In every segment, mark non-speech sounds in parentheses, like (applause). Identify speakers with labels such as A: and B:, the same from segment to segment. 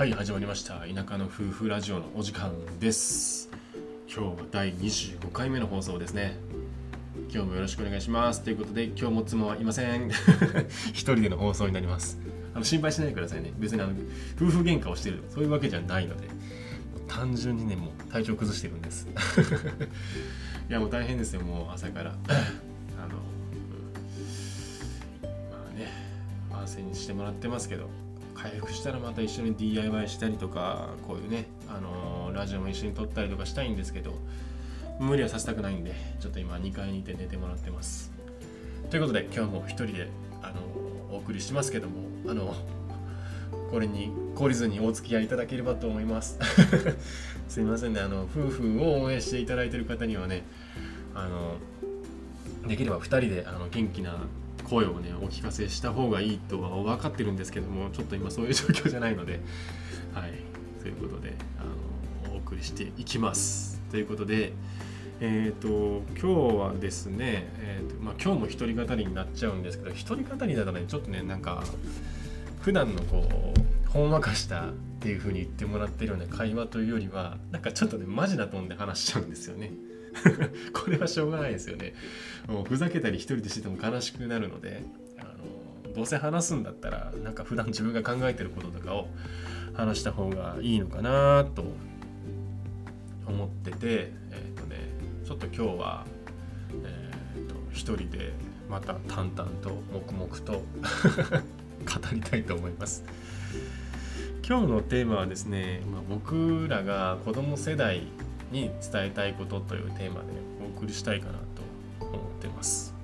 A: はい始まりました。田舎の夫婦ラジオのお時間です。今日は第25回目の放送ですね。今日もよろしくお願いします。ということで今日も妻はいません。(laughs) 一人での放送になります。あの心配しないでくださいね。別にあの夫婦喧嘩をしてるそういうわけじゃないので。単純にねもう体調崩してるんです。(laughs) いやもう大変ですよ。もう朝から。あのまあね安静にしてもらってますけど。回復したらまた一緒に DIY したりとかこういうね、あのー、ラジオも一緒に撮ったりとかしたいんですけど無理はさせたくないんでちょっと今2階にいて寝てもらってます。ということで今日も一人で、あのー、お送りしますけどもあのこれに懲りずにお付き合いいただければと思います。(laughs) すいませんねあの夫婦を応援していただいてる方にはねあのできれば2人であの元気な声をねお聞かせした方がいいとは分かってるんですけどもちょっと今そういう状況じゃないので (laughs) はいということであのお送りしていきますということでえっ、ー、と今日はですね、えーとまあ、今日も一人語りになっちゃうんですけど一人語りだとねちょっとねなんか普段のこうほんわかしたっていう風に言ってもらってるような会話というよりはなんかちょっとねマジなトーンで話しちゃうんですよね。(laughs) これはしょうがないですよね。もうふざけたり一人でしてても悲しくなるので、あのどうせ話すんだったら、なんか普段自分が考えてることとかを話した方がいいのかなと思ってて、えっ、ー、とね、ちょっと今日は、えっ、ー、と一人でまた淡々と黙々と (laughs) 語りたいと思います。今日のテーマはですね、まあ、僕らが子供世代に伝えたいことというテーマでお送りしたいかなと思ってます。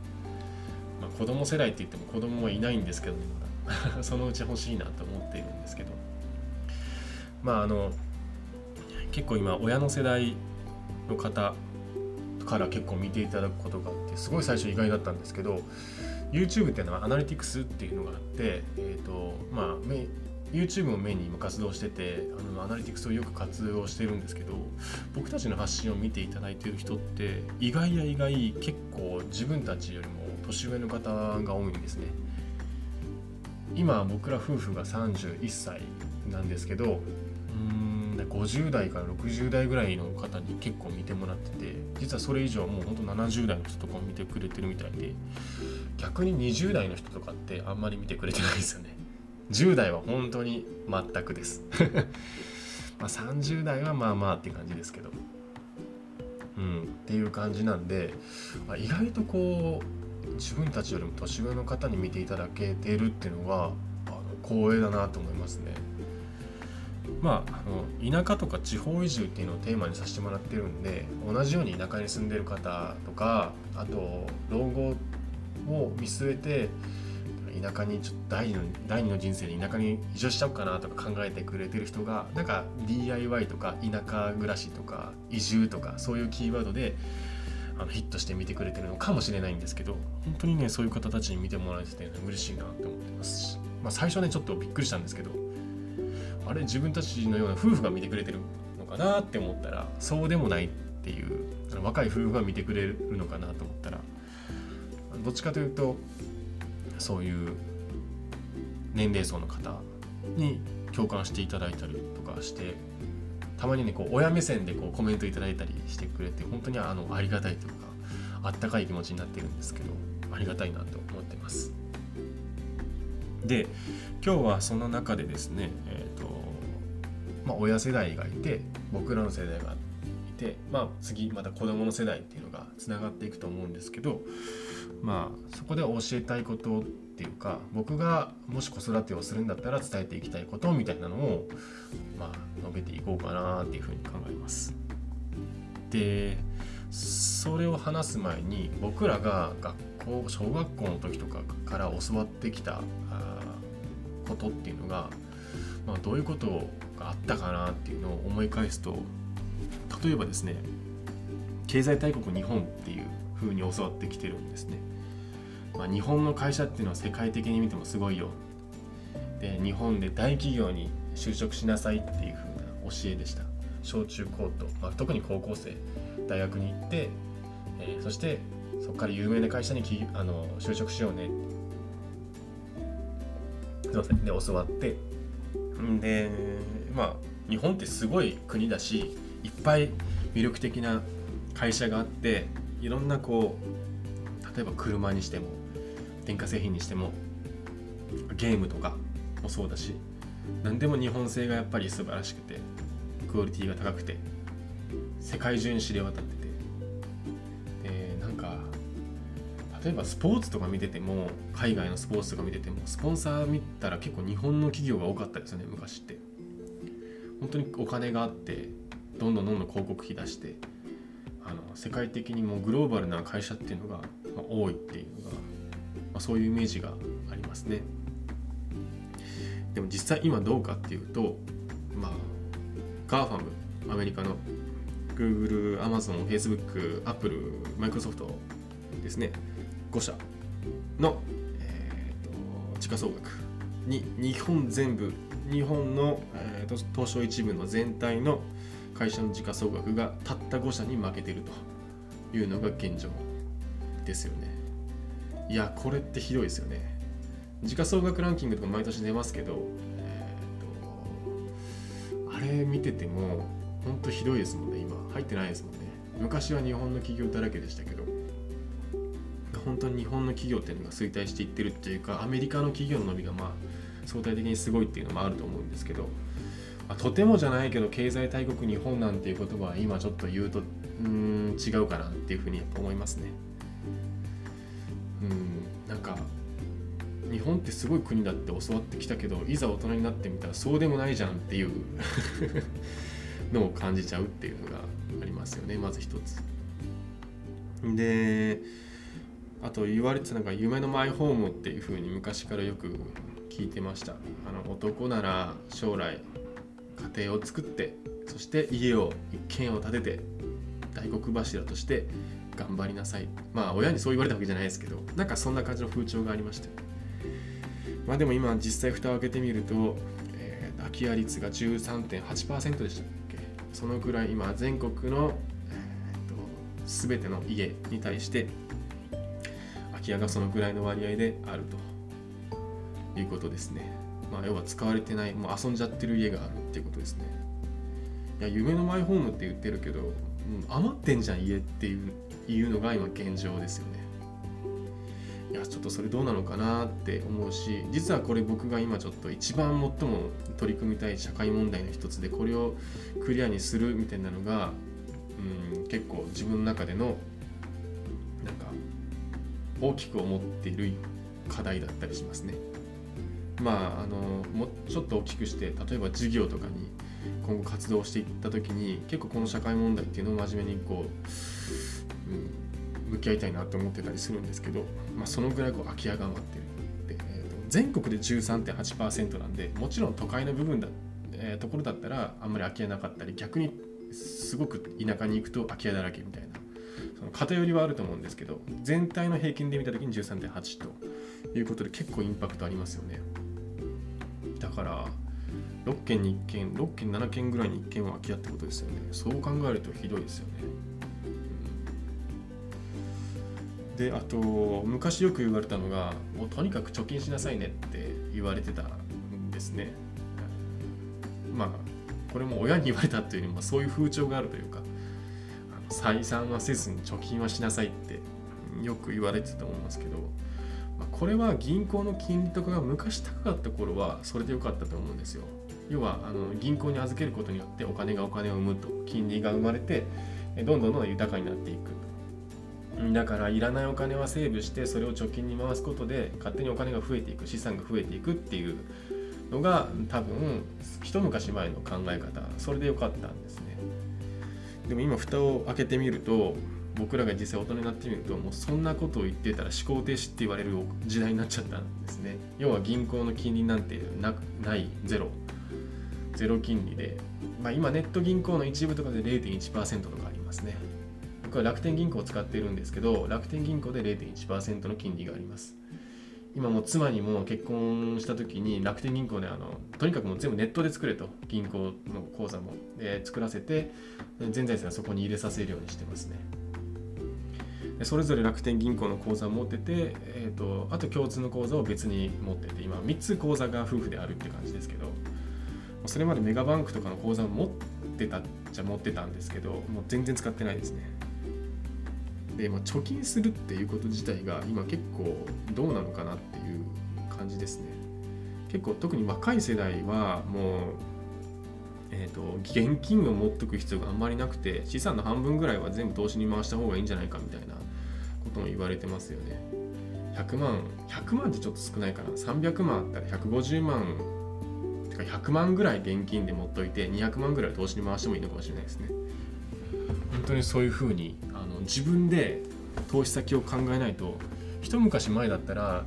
A: まあ、子供世代って言っても子供はいないんですけどね、まだ (laughs) そのうち欲しいなと思っているんですけど。まああの結構今親の世代の方から結構見ていただくことがあってすごい最初意外だったんですけど YouTube っていうのはアナリティクスっていうのがあって、えーとまあ、YouTube をメインに今活動しててあのアナリティクスをよく活用してるんですけど僕たちの発信を見ていただいてる人って意外や意外結構自分たちよりも年上の方が多いんですね。今僕ら夫婦が31歳なんですけどうん50代から60代ぐらいの方に結構見てもらってて実はそれ以上もうほんと70代の人とかも見てくれてるみたいで逆に20代の人とかってあんまり見てくれてないですよね。10代は本当に全くです。(laughs) まあ30代はまあまあって感じですけど。うんっていう感じなんで、まあ、意外とこう自分たちよりも年上の方に見ていただけてるっていうのはあの光栄だなと思いますね。まあ、あの田舎とか地方移住っていうのをテーマにさせてもらってるんで同じように田舎に住んでる方とかあと老後を見据えて田舎にちょっと第二の第二の人生に田舎に移住しちゃおうかなとか考えてくれてる人がなんか DIY とか田舎暮らしとか移住とかそういうキーワードであのヒットして見てくれてるのかもしれないんですけど本当にねそういう方たちに見てもらえてて、ね、嬉しいなって思ってますし、まあ、最初ねちょっとびっくりしたんですけどあれ自分たちのような夫婦が見てくれてるのかなって思ったらそうでもないっていう若い夫婦が見てくれるのかなと思ったらどっちかというとそういう年齢層の方に共感していただいたりとかしてたまにねこう親目線でこうコメントいただいたりしてくれて本当にあのありがたいというかあったかい気持ちになってるんですけどありがたいなと思ってます。で今日はその中でですね、えーとまあ、親世代がいて僕らの世代がいて、まあ、次また子供の世代っていうのがつながっていくと思うんですけどまあそこで教えたいことっていうか僕がもし子育てをするんだったら伝えていきたいことみたいなのをまあ述べていこうかなっていうふうに考えます。でそれを話す前に僕らが学校小学校の時とかから教わってきたことっていうのが、まあ、どういうことがあったかなっていうのを思い返すと例えばですね経済大国日本っていう風に教わってきてるんですね。まあ、日本の会社っていうのは世界的に見てもすごいよ。で日本で大企業に就職しなさいっていう風な教えでした。小中高と、まあ、特に高校生大学に行って、えー、そしてそこから有名な会社にきあの就職しようねすいませんで教わってでまあ日本ってすごい国だしいっぱい魅力的な会社があっていろんなこう例えば車にしても電化製品にしてもゲームとかもそうだし何でも日本製がやっぱり素晴らしくてクオリティが高くて世界中に知れ渡っててでなんか例えばスポーツとか見てても海外のスポーツとか見ててもスポンサー見たら結構日本の企業が多かったですよね昔って。本当にお金があってどんどんどんどん広告費出してあの世界的にもグローバルな会社っていうのが、多いっていうのが、まあ、そういうイメージがありますね。でも実際今どうかっていうとまあ GAFAM アメリカの Google、Amazon、Facebook、Apple、Microsoft ですね。5社の、えーと、時価総額に日本全部日本の、えーと、東証一部の全体の会社の時価総額がたった5社に負けてるというのが現状ですよね。いやこれってひどいですよね。時価総額ランキングとか毎年出ますけど、えーと、あれ見てても本当ひどいですもんね。今入ってないですもんね。昔は日本の企業だらけでしたけど本当に日本の企業っていうのが衰退していってるっていうかアメリカの企業の伸びがまあ相対的にすごいっていうのもあると思うんですけど、まあ、とてもじゃないけど経済大国日本なんていう言葉は今ちょっと言うとうん違うかなっていうふうに思いますね。うん。なんか日本ってすごい国だって教わってきたけどいざ大人になってみたらそうでもないじゃんっていう (laughs) のを感じちゃうっていうのがありますよねまず一つ。であと言われてたのが夢のマイホームっていう風に昔からよく聞いてました。あの男なら将来家庭を作ってそして家を一軒を建てて大黒柱として頑張りなさいまあ親にそう言われたわけじゃないですけどなんかそんな感じの風潮がありましてまあでも今実際蓋を開けてみると、えー、空き家率が13.8%でしたっけそのくらい今全国の、えーと、全ての家に対して空き家がそのくらいの割合であるということですね。まあ、要は使われてない、もう遊んじゃってる家があるっていうことですね。いや、夢のマイホームって言ってるけど、うん、余ってんじゃん家っていういうのが今現状ですよね。いやちょっとそれどうなのかなって思うし実はこれ僕が今ちょっと一番最も取り組みたい社会問題の一つでこれをクリアにするみたいなのが、うん、結構自分の中でのなんか大きく思っている課題だったりしますね。まああのもうちょっと大きくして例えば授業とかに今後活動していった時に結構この社会問題っていうのを真面目にこう、向き合いたいなと思ってたりするんですけど、まあ、そのぐらいこう空き家が余ってる。で、えーと、全国で13.8%なんでもちろん都会の部分だ、えー、ところだったらあんまり空き家なかったり逆にすごく田舎に行くと空き家だらけみたいなその偏りはあると思うんですけど全体の平均で見た時に13.8ということで結構インパクトありますよね。だから6件に1件6件7件ぐらいに1件は空き家ってことですよね。そう考えるとひどいですよね。であと昔よく言われたのがもうとにかく貯金しなさいねって言われてたんですね。まあこれも親に言われたっていうよりもそういう風潮があるというか採算はせずに貯金はしなさいってよく言われてたと思いますけど、まあ、これは銀行の金利とかが昔高かった頃はそれでよかったと思うんですよ。要はあの銀行に預けることによってお金がお金を生むと金利が生まれてどんどんどんどん豊かになっていくだからいらないお金はセーブしてそれを貯金に回すことで勝手にお金が増えていく資産が増えていくっていうのが多分一昔前の考え方。それでよかったんですね。でも今蓋を開けてみると僕らが実際大人になってみるともうそんなことを言ってたら思考停止って言われる時代になっちゃったんですね。要は銀行の金利なんてなないゼロ。ゼロ金利で、まあ、今ネット銀行の一部とかで0.1%とかありますね。僕は楽天銀行を使っているんですけど楽天銀行で0.1%の金利があります。今も妻にも結婚した時に楽天銀行であのとにかくもう全部ネットで作れと銀行の口座もで作らせて全財産はそこに入れさせるようにしてますね。それぞれ楽天銀行の口座を持ってて、えーと、あと共通の口座を別に持ってて今3つ口座が夫婦であるって感じですけどそれまでメガバンクとかの口座を持ってたじゃ持ってたんですけどもう全然使ってないですね。で、まあ、貯金するっていうこと自体が今結構どうなのかなっていう感じですね。結構特に若い世代はもうえーと、現金を持っとく必要があんまりなくて資産の半分ぐらいは全部投資に回した方がいいんじゃないかみたいなことも言われてますよね。100万100万ってちょっと少ないかな。300万あったら150万てか100万ぐらい現金で持っといて200万ぐらい投資に回してもいいのかもしれないですね。本当にそういうふうに自分で投資先を考えないと一昔前だったら、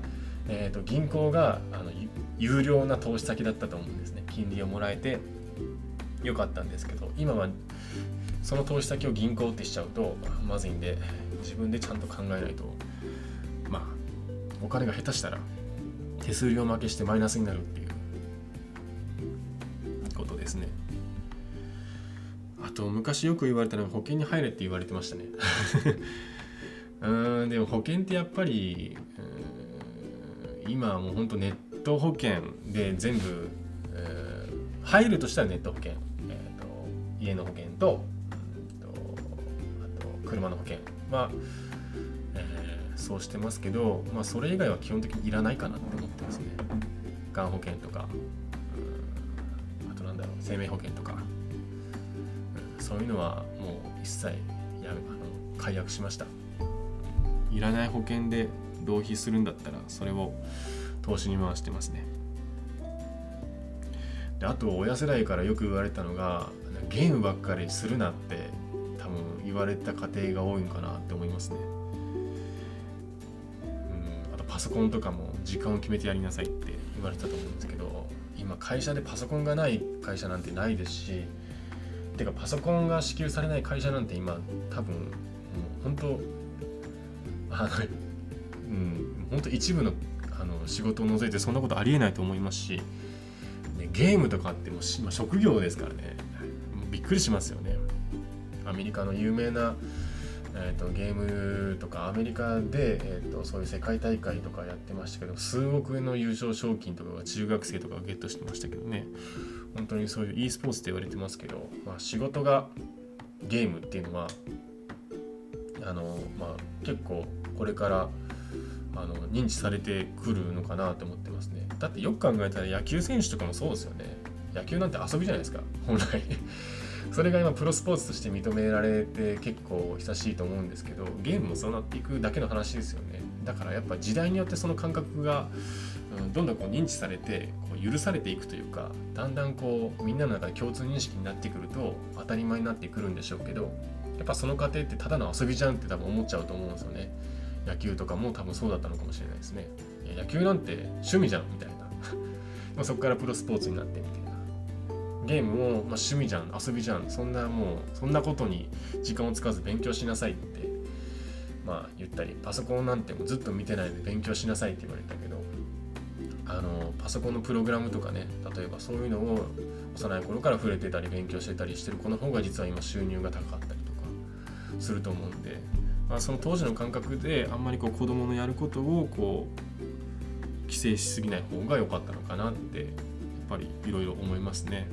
A: えーと、銀行があの有料な投資先だったと思うんですね。金利をもらえてよかったんですけど今はその投資先を銀行ってしちゃうとまずいんで自分でちゃんと考えないとまあお金が下手したら手数料負けしてマイナスになるっていうことですね。と昔よく言われたのは保険に入れって言われてましたね (laughs) うんでも保険ってやっぱり今はもうほんとネット保険で全部、入るとしたらネット保険えー、と家の保険ととあと車の保険は、えー、そうしてますけど、まあ、それ以外は基本的にいらないかなって思ってますね。がん保険とか、あとなんだろう生命保険とか、そういうのはもう一切やあの解約しました。いらない保険で浪費するんだったらそれを投資に回してますね。であと親世代からよく言われたのがゲームばっかりするなって多分言われた家庭が多いのかなって思いますね。うん、あとパソコンとかも時間を決めてやりなさいって言われたと思うんですけど今会社でパソコンがない会社なんてないですしてかパソコンが支給されない会社なんて今多分もう本当あのうん本当一部のあの仕事を除いてそんなことありえないと思いますし、ね、ゲームとかってもう、まあ、職業ですからね。びっくりしますよね。アメリカの有名な、えーと、ゲームとかアメリカで、えーと、そういう世界大会とかやってましたけど数億円の優勝賞金とかが中学生とかがゲットしてましたけどね。本当にそういう e スポーツって言われてますけど、まあ、仕事がゲームっていうのはあの、まあ、結構これからあの認知されてくるのかなと思ってますね。だってよく考えたら野球選手とかもそうですよね。野球なんて遊びじゃないですか。本来。(laughs) それが今プロスポーツとして認められて結構久しいと思うんですけどゲームもそうなっていくだけの話ですよね。だからやっぱ時代によってその感覚が、うん、どんどんこう認知されてこう許されていくというかだんだんこうみんなの中で共通認識になってくると当たり前になってくるんでしょうけどやっぱその過程ってただの遊びじゃんって多分思っちゃうと思うんですよね。野球とかも多分そうだったのかもしれないですね。野球なんて趣味じゃんみたいな。(laughs) そこからプロスポーツになってみたいな。ゲームも、まあ、趣味じゃん遊びじゃん。そんなもうそんなことに時間を使わず勉強しなさいってまあ言ったりパソコンなんてもずっと見てないで勉強しなさいって言われたけどあのパソコンのプログラムとかね例えばそういうのを幼い頃から触れてたり勉強してたりしてる子の方が実は今収入が高かったりとかすると思うんで、まあ、その当時の感覚であんまりこう子供のやることをこう規制しすぎない方が良かったのかなってやっぱりいろいろ思いますね。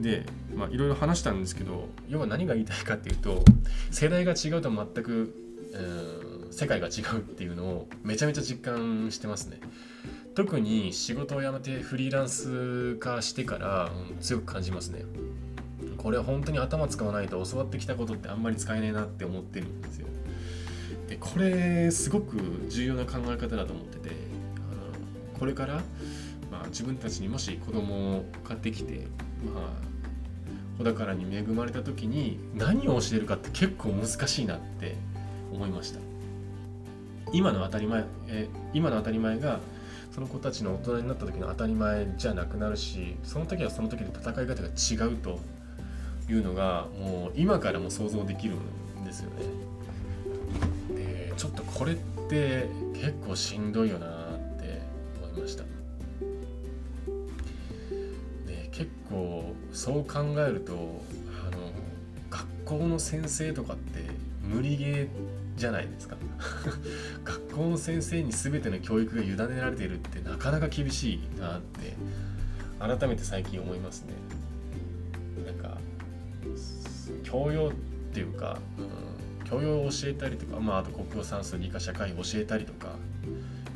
A: でいろいろ話したんですけど要は何が言いたいかっていうと世代が違うと全く、うん、世界が違うっていうのをめちゃめちゃ実感してますね特に仕事を辞めてフリーランス化してから、うん、強く感じますね。これは本当に頭使わないと教わってきたことってあんまり使えないなって思ってるんですよ。でこれすごく重要な考え方だと思っててあのこれから、まあ、自分たちにもし子供を買ってきてまあ子宝に恵まれた時に何を教えるかって結構難しいなって思いました。今の当たり前え今の当たり前がその子たちの大人になった時の当たり前じゃなくなるしその時はその時で戦い方が違うというのがもう今からも想像できるんですよね。でちょっとこれって結構しんどいよなって思いました。で結構そう考えるとあの学校の先生とかって無理ゲーじゃないですか。(laughs) 学校の先生に全ての教育が委ねられているってなかなか厳しいなって改めて最近思いますね。なんか教養っていうか、うん、教養を教えたりとか、まあ、あと国語算数理科社会を教えたりとか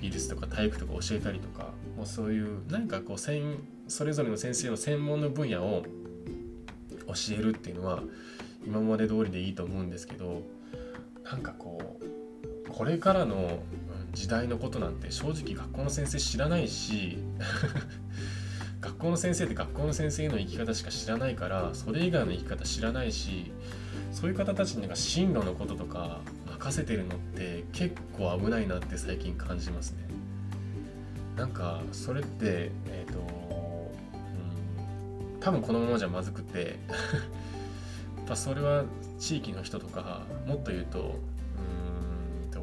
A: 美術とか体育とか教えたりとかもうそういう何かこうそれぞれの先生の専門の分野を教えるっていうのは今まで通りでいいと思うんですけどなんかこうこれからの時代のことなんて正直学校の先生知らないし (laughs) 学校の先生って学校の先生の生き方しか知らないからそれ以外の生き方知らないしそういう方たちになんか進路のこととか任せてるのって結構危ないなって最近感じますね。なんかそれってえっ、ー、と、うん、多分このままじゃまずくて (laughs) ぱそれは地域の人とかもっと言うとうんと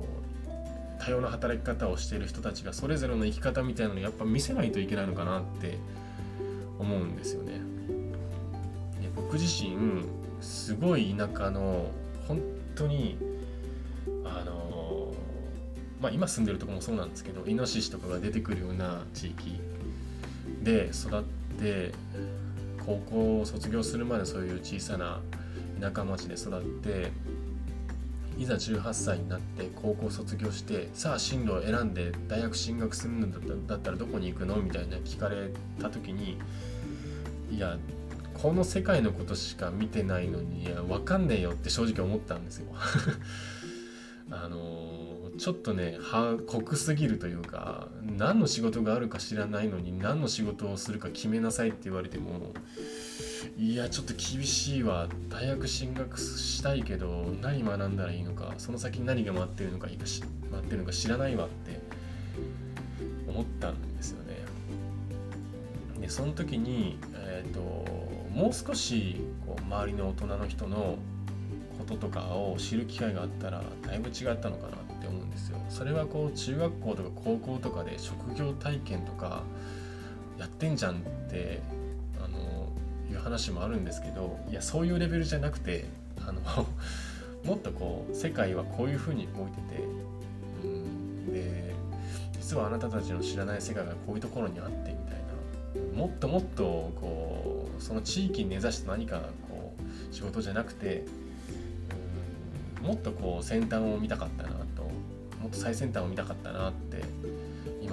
A: 多様な働き方をしている人たちがそれぞれの生き方みたいなのをやっぱ見せないといけないのかなって思うんですよね。で僕自身すごい田舎の本当にあのまあ今住んでるとこもそうなんですけどイノシシとかが出てくるような地域で育って高校を卒業するまでそういう小さな田舎町で育っていざ18歳になって高校卒業してさあ進路を選んで大学進学するんだったらどこに行くの？みたいな聞かれた時にいやこの世界のことしか見てないのにいや分かんねえよって正直思ったんですよ。(laughs) あのちょっとね濃すぎるというか何の仕事があるか知らないのに何の仕事をするか決めなさいって言われてもいやちょっと厳しいわ大学進学したいけど何学んだらいいのかその先に何が待ってるのか待ってるのか知らないわって思ったんですよねでその時にえっ、ー、ともう少しこう周りの大人の人のこととかを知る機会があったらだいぶ違ったのかなって思うんですよ。それはこう中学校とか高校とかで職業体験とかやってんじゃんっていう話もあるんですけどいやそういうレベルじゃなくてあの (laughs) もっとこう世界はこういうふうに動いててうんで実はあなたたちの知らない世界がこういうところにあってみたいな。もっともっとこうその地域に根ざして何かこう仕事じゃなくてもっとこう先端を見たかったなともっと最先端を見たかったなって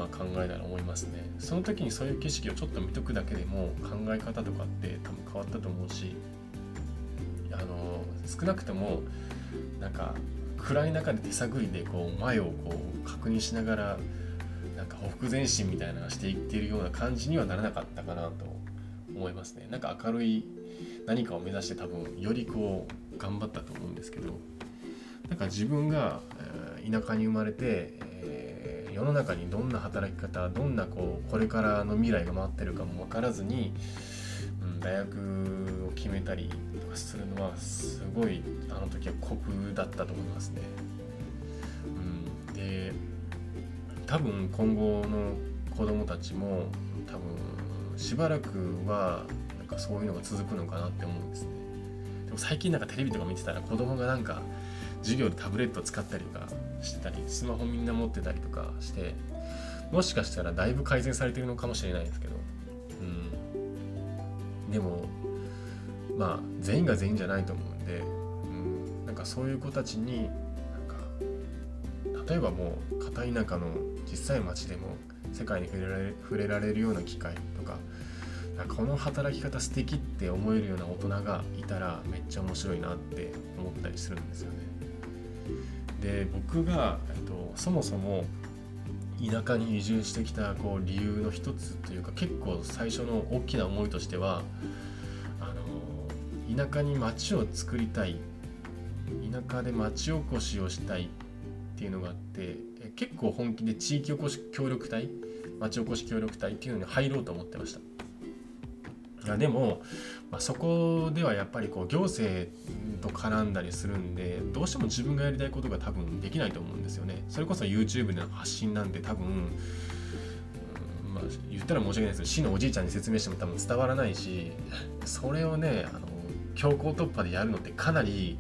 A: 今考えたら思いますね。その時にそういう景色をちょっと見とくだけでも考え方とかって多分変わったと思うしあの少なくともなんか暗い中で手探りでこう前をこう確認しながらなんかほふ前進みたいなしていっているような感じにはならなかったかなと思いますね。なんか明るい何かを目指して多分よりこう頑張ったと思うんですけどなんか自分が、えー、田舎に生まれて、世の中にどんな働き方どんなこうこれからの未来が待ってるかも分からずに、うん、大学を決めたりとかするのはすごいあの時は酷だったと思いますね。うん、で多分今後の子供たちも多分しばらくはなんかそういうのが続くのかなって思うんですね。でも最近なんかテレビとか見てたら子供がなんか授業でタブレット使ったりとかしてたりスマホみんな持ってたりとかしてもしかしたらだいぶ改善されてるのかもしれないですけどうんでもまあ全員が全員じゃないと思うんで、うん、なんかそういう子たちになんか例えばもう片田舎の小さい町でも世界に触れられ触れられるような機会とかこの働き方素敵って思えるような大人がいたらめっちゃ面白いなって思ったりするんですよね。で僕が、えっと、そもそも田舎に移住してきたこう理由の一つというか結構最初の大きな思いとしてはあの田舎に町を作りたい田舎で町おこしをしたいっていうのがあって結構本気で地域おこし協力隊町おこし協力隊っていうのに入ろうと思ってました。いやでも、まあ、そこではやっぱりこう行政と絡んだりするんでどうしても自分がやりたいことが多分できないと思うんですよね。それこそ YouTube での発信なんて多分、まあ、言ったら申し訳ないですけど市のおじいちゃんに説明しても多分伝わらないしそれをねあの強行突破でやるのってかなり、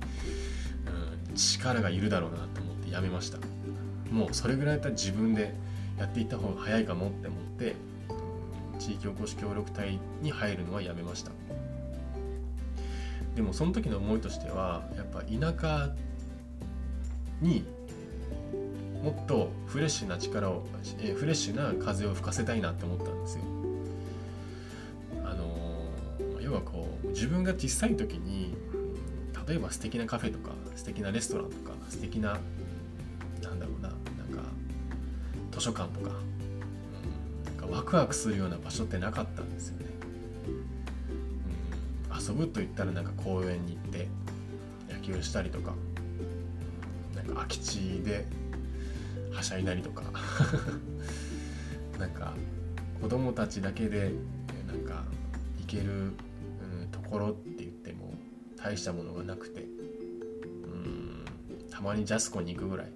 A: うん、力がいるだろうなと思ってやめました。もうそれぐらいだったら自分でやっていった方が早いかもって思って地域おこし協力隊に入るのはやめましたでもその時の思いとしてはやっぱ田舎にもっとフレッシュな力を、えフレッシュな風を吹かせたいなって思ったんですよ。あの要はこう自分が小さい時に例えば素敵なカフェとか素敵なレストランとか素敵ななんだろうななんか図書館とか,、かワクワクするような場所ってなかったんですよね。うん、遊ぶと言ったらなんか公園に行って野球したりとかなんか空き地ではしゃいだりとか (laughs) なんか子供たちだけでなんか行ける、うん、ところって言っても大したものがなくてうんたまにジャスコに行くぐらい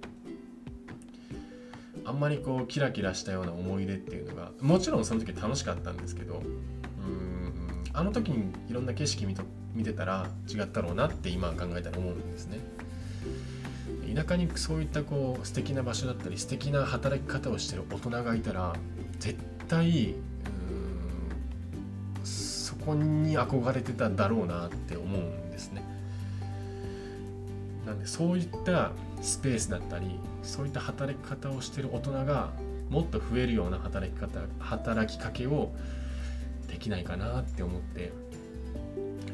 A: あんまりこうキラキラしたような思い出っていうのがもちろんその時楽しかったんですけどうんあの時にいろんな景色見と見てたら違ったろうなって今考えたら思うんですね。田舎にそういったこう素敵な場所だったり素敵な働き方をしてる大人がいたら絶対そこに憧れてただろうなって思うんですね。なんでそういったスペースだったりそういった働き方をしてる大人がもっと増えるような働き方働きかけをできないかなって思って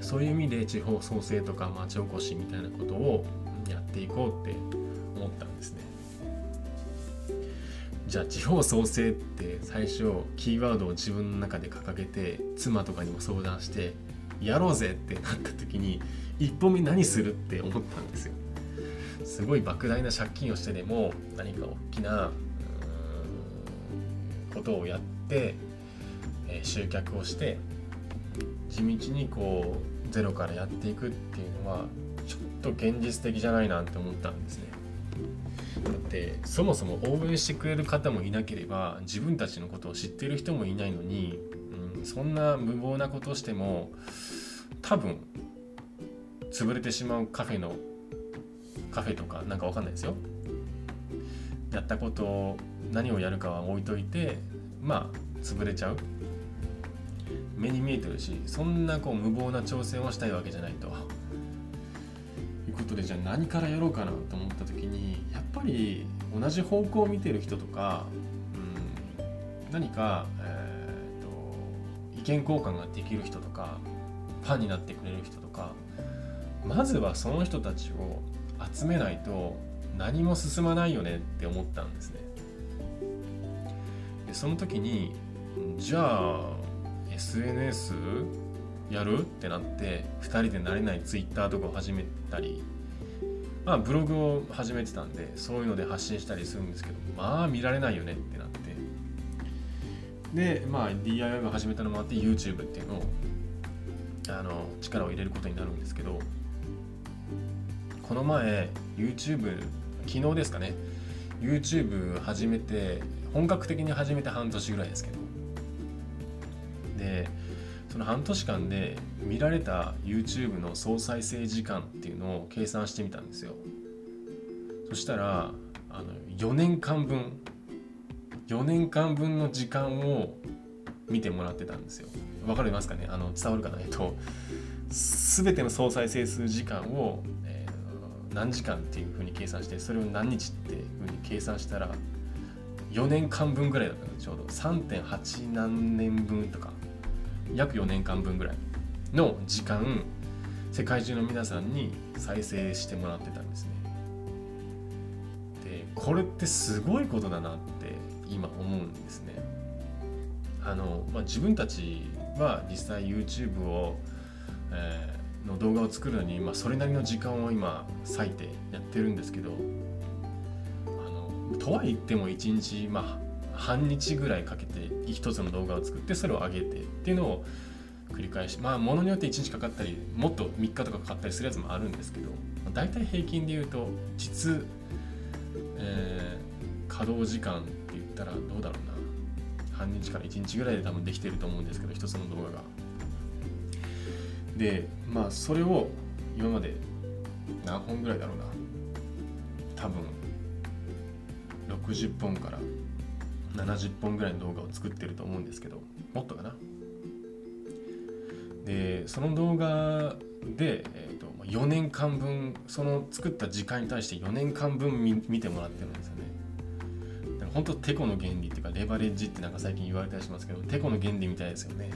A: そういう意味で地方創生とか町おこしみたいなことをやっていこうって思ったんですね。じゃあ地方創生って最初キーワードを自分の中で掲げて妻とかにも相談してやろうぜってなった時に一歩目何するって思ったんですよ。すごい莫大な借金をしてでも何か大きなことをやって、えー、集客をして地道にこうゼロからやっていくっていうのはちょっと現実的じゃないなって思ったんですね。だってそもそも応援してくれる方もいなければ自分たちのことを知っている人もいないのに、うん、そんな無謀なことをしても多分潰れてしまうカフェのカフェとかなんかわかんないですよ。やったことを何をやるかは置いといてまあ潰れちゃう。目に見えてるしそんなこう無謀な挑戦をしたいわけじゃないと。いうことでじゃあ何からやろうかなと思った時にやっぱり同じ方向を見てる人とか、うん、何か、えーと、意見交換ができる人とかファンになってくれる人とかまずはその人たちを集めないと何も進まないよねって思ったんですね。でその時にじゃあ SNS やる？ってなって2人でなれない Twitter とかを始めたりまあブログを始めてたんでそういうので発信したりするんですけどまあ見られないよねってなってでまあ DIY を始めたのもあって YouTube っていうのをあの力を入れることになるんですけどこの前 YouTube 昨日ですかね。YouTube 始めて本格的に始めて半年ぐらいですけど。でその半年間で見られた YouTube の総再生時間っていうのを計算してみたんですよ。そしたらあの4年間分4年間分の時間を見てもらってたんですよ。わかりますかね？あの伝わるかな？えっと全ての総再生数時間を、えー、何時間っていうふうに計算してそれを何日っていうふうに計算したら4年間分ぐらいだったのちょうど。3.8何年分とか。約4年間分ぐらいの時間世界中の皆さんに再生してもらってたんですね。でこれってすごいことだなって今思うんですね。あの、まあ、自分たちは実際 YouTube を、えー、の動画を作るのに、まあ、それなりの時間を今割いてやってるんですけどあのとは言っても1日まあ半日ぐらいかけて一つの動画を作ってそれを上げてっていうのを繰り返しまあものによって1日かかったりもっと3日とかかかったりするやつもあるんですけど大体平均で言うと実、えー、稼働時間って言ったらどうだろうな半日から1日ぐらいで多分できてると思うんですけど一つの動画が。でまあそれを今まで何本ぐらいだろうな。多分60本から70本ぐらいの動画を作ってると思うんですけどもっとかな。でその動画で、えーと、4年間分その作った時間に対して4年間分見てもらってるんですよね。だから本当テコの原理っていうかレバレッジってなんか最近言われたりしますけどテコの原理みたいですよね。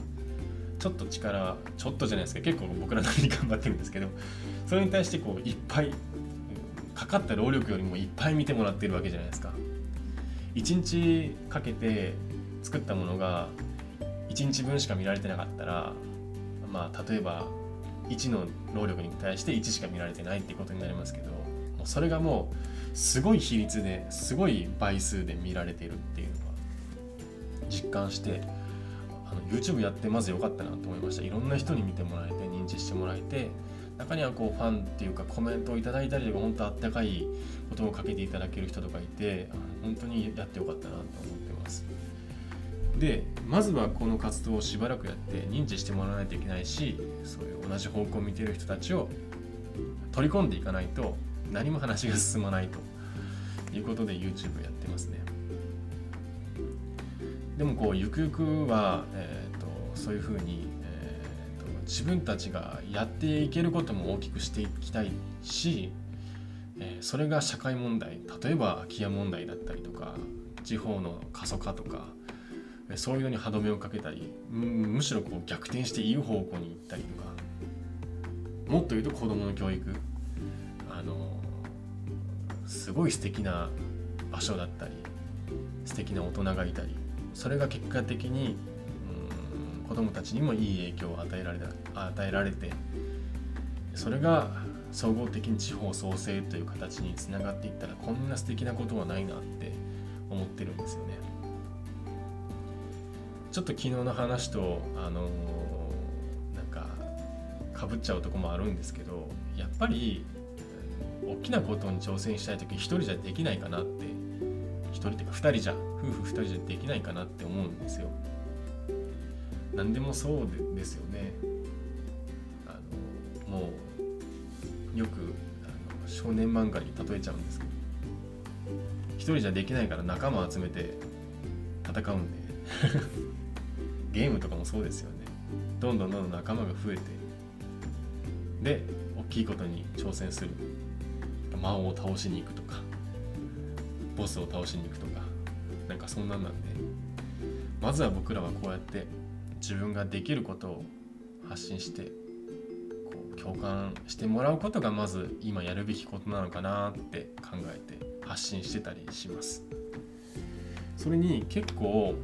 A: ちょっと力ちょっとじゃないですか結構僕らなりに頑張ってるんですけどそれに対してこういっぱいかかった労力よりもいっぱい見てもらってるわけじゃないですか。1日かけて作ったものが1日分しか見られてなかったらまあ例えば1の労力に対して1しか見られてないってことになりますけどもうそれがもうすごい比率ですごい倍数で見られてるっていうのは実感してあの YouTube やってまず良かったなと思いました。いろんな人に見てもらえて認知してもらえて中にはこうファンっていうかコメントをいただいたりとか本当あったかいことをかけていただける人とかいて本当にやってよかったなと思ってます。でまずはこの活動をしばらくやって認知してもらわないといけないしそういう同じ方向を見てる人たちを取り込んでいかないと何も話が進まないということで YouTube やってますね。でもこうゆくゆくは、えーと、そういうふうにえー、と自分たちがやっていけることも大きくしていきたいし、えそれが社会問題例えば空き家問題だったりとか地方の過疎化とかそういうのに歯止めをかけたりむしろこう逆転していい方向に行ったりとかもっと言うと子どもの教育あのすごい素敵な場所だったり素敵な大人がいたりそれが結果的にうん子どもたちにもいい影響を与えられた与えられてそれが総合的に地方創生という形につながっていったらこんな素敵なことはないなって思ってるんですよね。ちょっと昨日の話とあのー、なんかかぶっちゃうとこもあるんですけどやっぱり大きなことに挑戦したい時一人じゃできないかなって一人っていうか二人じゃ夫婦二人じゃできないかなって思うんですよ。何でもそうですよね。あのもうよくあの少年漫画に例えちゃうんですけど一人じゃできないから仲間集めて戦うんで (laughs) ゲームとかもそうですよね。どんどんどんどん仲間が増えてで大きいことに挑戦する。魔王を倒しに行くとか。ボスを倒しに行くとかなんかそんなんなんで。まずは僕らはこうやって自分ができることを発信してこう共感してもらうことがまず今やるべきことなのかなって考えて発信してたりします。それに結構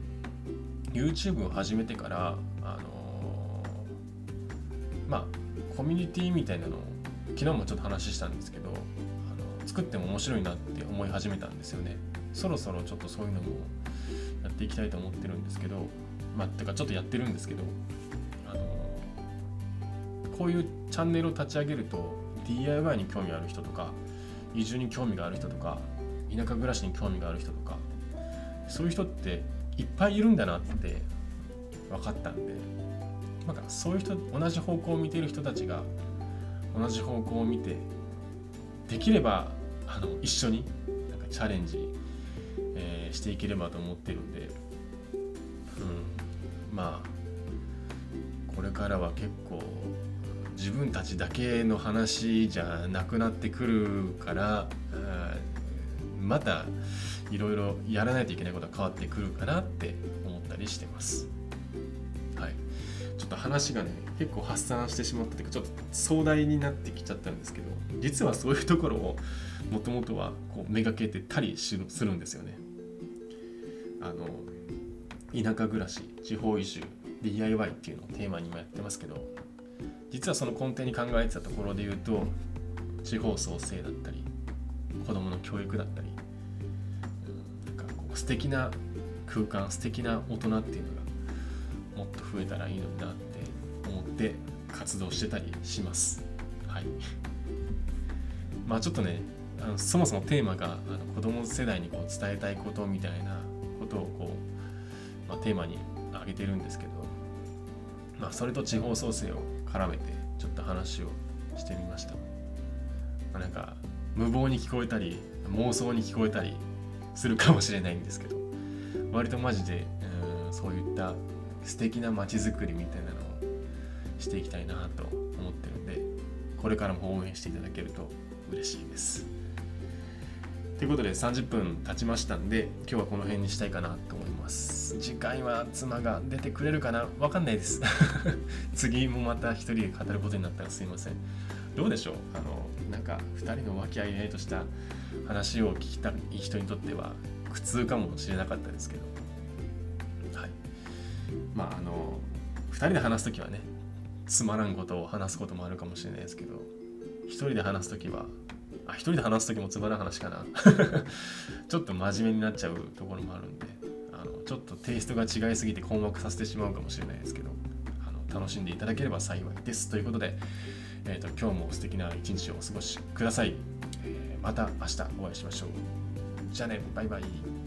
A: YouTube を始めてからあのー、まあコミュニティみたいなのを昨日もちょっと話したんですけど作っても面白いなって思い始めたんですよね。そろそろちょっとそういうのもやっていきたいと思ってるんですけどまあ、てかちょっとやってるんですけど、あのこういうチャンネルを立ち上げると DIY に興味ある人とか移住に興味がある人とか田舎暮らしに興味がある人とかそういう人っていっぱいいるんだなって分かったんでなんかそういう人同じ方向を見ている人たちが同じ方向を見てできればあの一緒になんかチャレンジ、えー、していければと思ってるんでまあこれからは結構自分たちだけの話じゃなくなってくるからまたいろいろやらないといけないことは変わってくるかなって思ったりしてます。ちょっと話がね結構発散してしまったというかちょっと壮大になってきちゃったんですけど実はそういうところをもともとはこうめがけてたりするんですよね。あの田舎暮らし地方移住 DIY っていうのをテーマにもやってますけど実はその根底に考えてたところで言うと地方創生だったり子どもの教育だったり、うん、なんかこう素敵な空間素敵な大人っていうのが増えたらいいのになって思って活動してたりします。はい。まあちょっとねあのそもそもテーマがあの子供世代にこう伝えたいことみたいなことをこうまあ、テーマに挙げてるんですけど、まあ、それと地方創生を絡めてちょっと話をしてみました、ま、なんか無謀に聞こえたり妄想に聞こえたりするかもしれないんですけど割とマジでうんそういった素敵な街づくりみたいなのをしていきたいなと思ってるんでこれからも応援していただけると嬉しいです。ということで30分経ちましたんで今日はこの辺にしたいかなと思います。次回は妻が出てくれるかな？わかんないです。(laughs) 次もまた一人で語ることになったらすいません。どうでしょう？あのなんか2人の和気あいあいとした話を聞きたい人にとっては苦痛かもしれなかったですけど。まああの2人で話す時はねつまらんことを話すこともあるかもしれないですけど1人で話す時はあ一人で話す時もつまらん話かな。(laughs) ちょっと真面目になっちゃうところもあるんであのちょっとテイストが違いすぎて困惑させてしまうかもしれないですけどあの楽しんでいただければ幸いですということで、えーと、今日も素敵な一日をお過ごしください、えー、また明日お会いしましょう。じゃあねバイバイ。